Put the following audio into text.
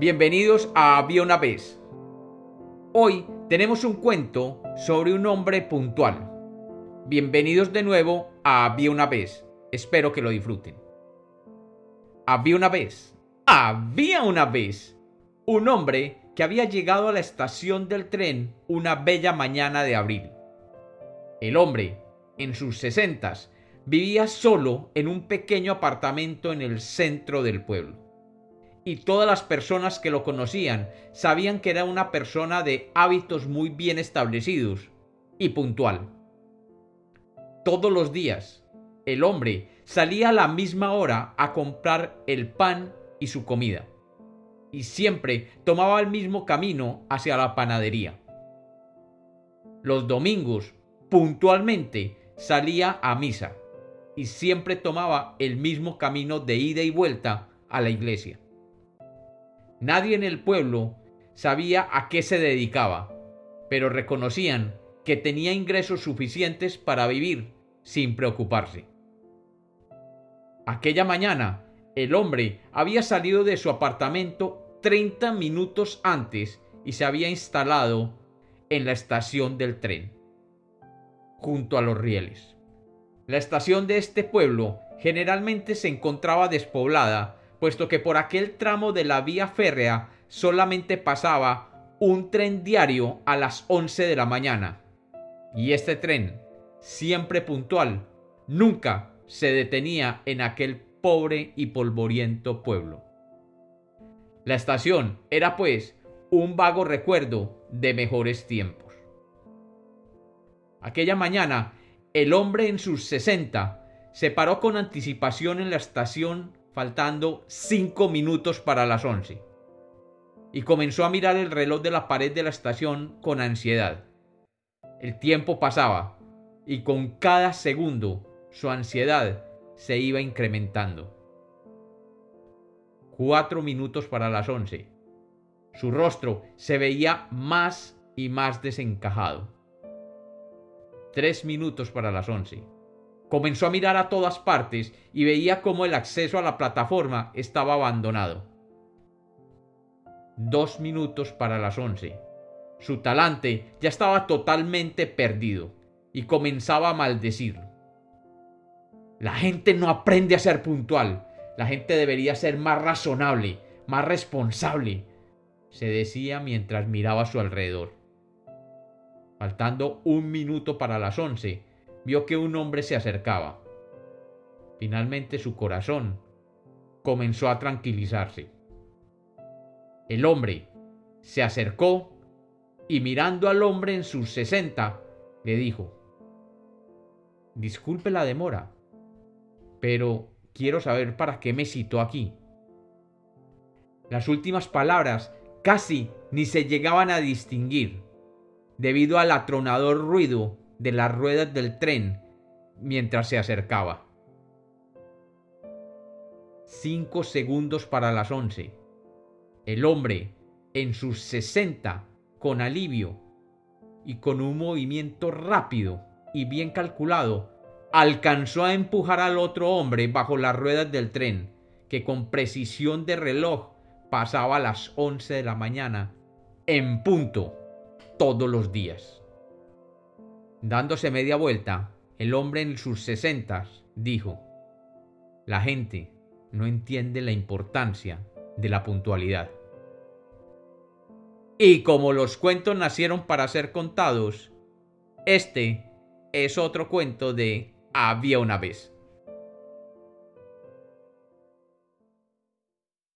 Bienvenidos a Había una vez. Hoy tenemos un cuento sobre un hombre puntual. Bienvenidos de nuevo a Había una vez. Espero que lo disfruten. Había una vez. Había una vez. Un hombre que había llegado a la estación del tren una bella mañana de abril. El hombre, en sus sesentas, vivía solo en un pequeño apartamento en el centro del pueblo. Y todas las personas que lo conocían sabían que era una persona de hábitos muy bien establecidos y puntual. Todos los días, el hombre salía a la misma hora a comprar el pan y su comida. Y siempre tomaba el mismo camino hacia la panadería. Los domingos, puntualmente, salía a misa y siempre tomaba el mismo camino de ida y vuelta a la iglesia. Nadie en el pueblo sabía a qué se dedicaba, pero reconocían que tenía ingresos suficientes para vivir sin preocuparse. Aquella mañana, el hombre había salido de su apartamento 30 minutos antes y se había instalado en la estación del tren, junto a los rieles. La estación de este pueblo generalmente se encontraba despoblada, puesto que por aquel tramo de la vía férrea solamente pasaba un tren diario a las 11 de la mañana. Y este tren, siempre puntual, nunca se detenía en aquel pobre y polvoriento pueblo. La estación era pues un vago recuerdo de mejores tiempos. Aquella mañana el hombre en sus sesenta se paró con anticipación en la estación faltando cinco minutos para las once y comenzó a mirar el reloj de la pared de la estación con ansiedad. El tiempo pasaba y con cada segundo su ansiedad se iba incrementando. Cuatro minutos para las once. Su rostro se veía más y más desencajado tres minutos para las once. Comenzó a mirar a todas partes y veía cómo el acceso a la plataforma estaba abandonado. Dos minutos para las once. Su talante ya estaba totalmente perdido y comenzaba a maldecir. La gente no aprende a ser puntual. La gente debería ser más razonable, más responsable, se decía mientras miraba a su alrededor. Faltando un minuto para las once, vio que un hombre se acercaba. Finalmente su corazón comenzó a tranquilizarse. El hombre se acercó y mirando al hombre en sus sesenta, le dijo, Disculpe la demora, pero quiero saber para qué me citó aquí. Las últimas palabras casi ni se llegaban a distinguir debido al atronador ruido de las ruedas del tren mientras se acercaba. Cinco segundos para las once. El hombre, en sus sesenta, con alivio y con un movimiento rápido y bien calculado, alcanzó a empujar al otro hombre bajo las ruedas del tren, que con precisión de reloj pasaba a las once de la mañana, en punto todos los días. Dándose media vuelta, el hombre en sus sesentas dijo, La gente no entiende la importancia de la puntualidad. Y como los cuentos nacieron para ser contados, este es otro cuento de Había una vez.